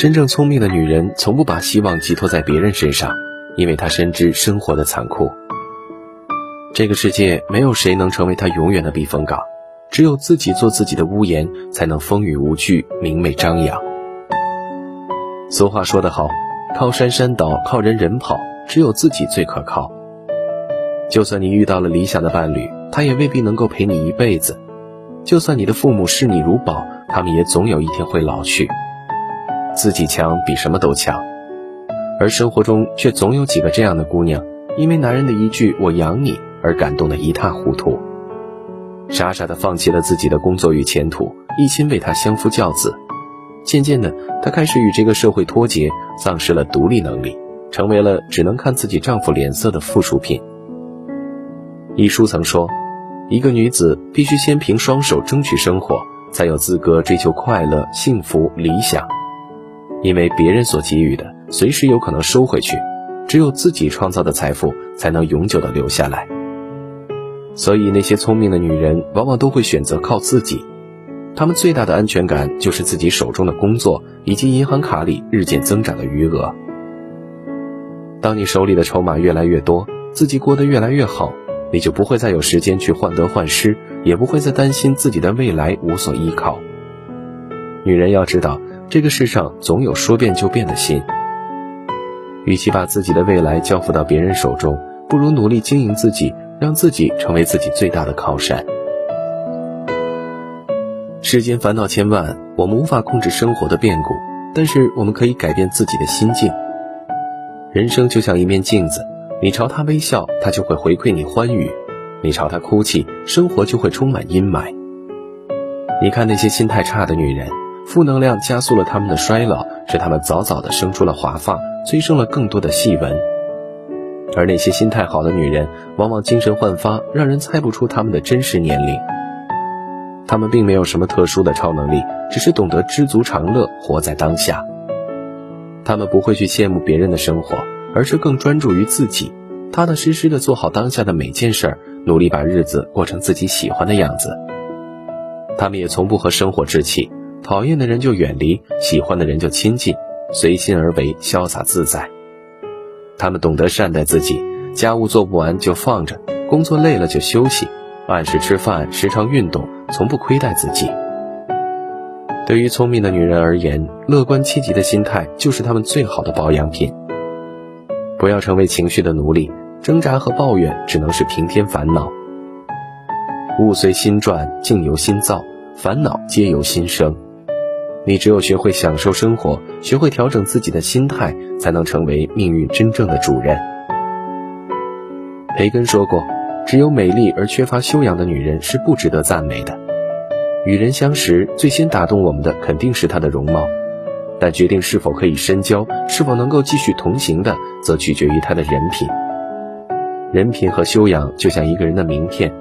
真正聪明的女人从不把希望寄托在别人身上，因为她深知生活的残酷。这个世界没有谁能成为她永远的避风港，只有自己做自己的屋檐，才能风雨无惧、明媚张扬。俗话说得好，靠山山倒，靠人人跑，只有自己最可靠。就算你遇到了理想的伴侣，他也未必能够陪你一辈子；就算你的父母视你如宝，他们也总有一天会老去。自己强比什么都强，而生活中却总有几个这样的姑娘，因为男人的一句“我养你”而感动得一塌糊涂，傻傻的放弃了自己的工作与前途，一心为他相夫教子。渐渐的，她开始与这个社会脱节，丧失了独立能力，成为了只能看自己丈夫脸色的附属品。一书曾说，一个女子必须先凭双手争取生活，才有资格追求快乐、幸福、理想。因为别人所给予的随时有可能收回去，只有自己创造的财富才能永久的留下来。所以那些聪明的女人往往都会选择靠自己，她们最大的安全感就是自己手中的工作以及银行卡里日渐增长的余额。当你手里的筹码越来越多，自己过得越来越好，你就不会再有时间去患得患失，也不会再担心自己的未来无所依靠。女人要知道。这个世上总有说变就变的心。与其把自己的未来交付到别人手中，不如努力经营自己，让自己成为自己最大的靠山。世间烦恼千万，我们无法控制生活的变故，但是我们可以改变自己的心境。人生就像一面镜子，你朝他微笑，他就会回馈你欢愉；你朝他哭泣，生活就会充满阴霾。你看那些心态差的女人。负能量加速了他们的衰老，使他们早早的生出了华发，催生了更多的细纹。而那些心态好的女人，往往精神焕发，让人猜不出她们的真实年龄。她们并没有什么特殊的超能力，只是懂得知足常乐，活在当下。她们不会去羡慕别人的生活，而是更专注于自己，踏踏实实的做好当下的每件事儿，努力把日子过成自己喜欢的样子。她们也从不和生活置气。讨厌的人就远离，喜欢的人就亲近，随心而为，潇洒自在。他们懂得善待自己，家务做不完就放着，工作累了就休息，按时吃饭，时常运动，从不亏待自己。对于聪明的女人而言，乐观积极的心态就是她们最好的保养品。不要成为情绪的奴隶，挣扎和抱怨只能是平添烦恼。物随心转，境由心造，烦恼皆由心生。你只有学会享受生活，学会调整自己的心态，才能成为命运真正的主人。培根说过：“只有美丽而缺乏修养的女人是不值得赞美的。”与人相识，最先打动我们的肯定是她的容貌，但决定是否可以深交，是否能够继续同行的，则取决于她的人品。人品和修养就像一个人的名片，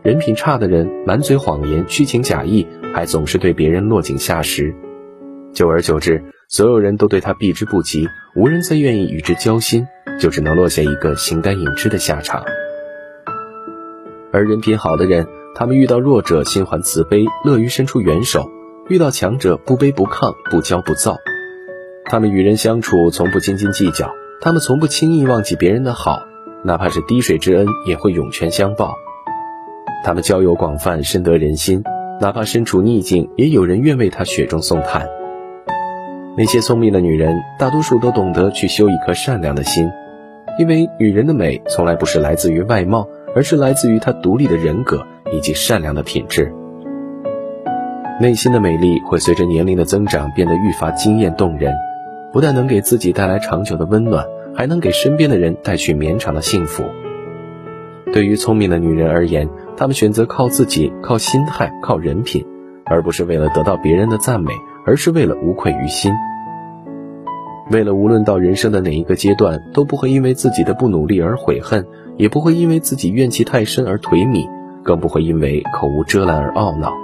人品差的人满嘴谎言，虚情假意，还总是对别人落井下石。久而久之，所有人都对他避之不及，无人再愿意与之交心，就只能落下一个形单影只的下场。而人品好的人，他们遇到弱者心怀慈悲，乐于伸出援手；遇到强者不卑不亢，不骄不躁。他们与人相处从不斤斤计较，他们从不轻易忘记别人的好，哪怕是滴水之恩也会涌泉相报。他们交友广泛，深得人心，哪怕身处逆境，也有人愿为他雪中送炭。那些聪明的女人，大多数都懂得去修一颗善良的心，因为女人的美从来不是来自于外貌，而是来自于她独立的人格以及善良的品质。内心的美丽会随着年龄的增长变得愈发惊艳动人，不但能给自己带来长久的温暖，还能给身边的人带去绵长的幸福。对于聪明的女人而言，她们选择靠自己、靠心态、靠人品，而不是为了得到别人的赞美。而是为了无愧于心，为了无论到人生的哪一个阶段，都不会因为自己的不努力而悔恨，也不会因为自己怨气太深而颓靡，更不会因为口无遮拦而懊恼。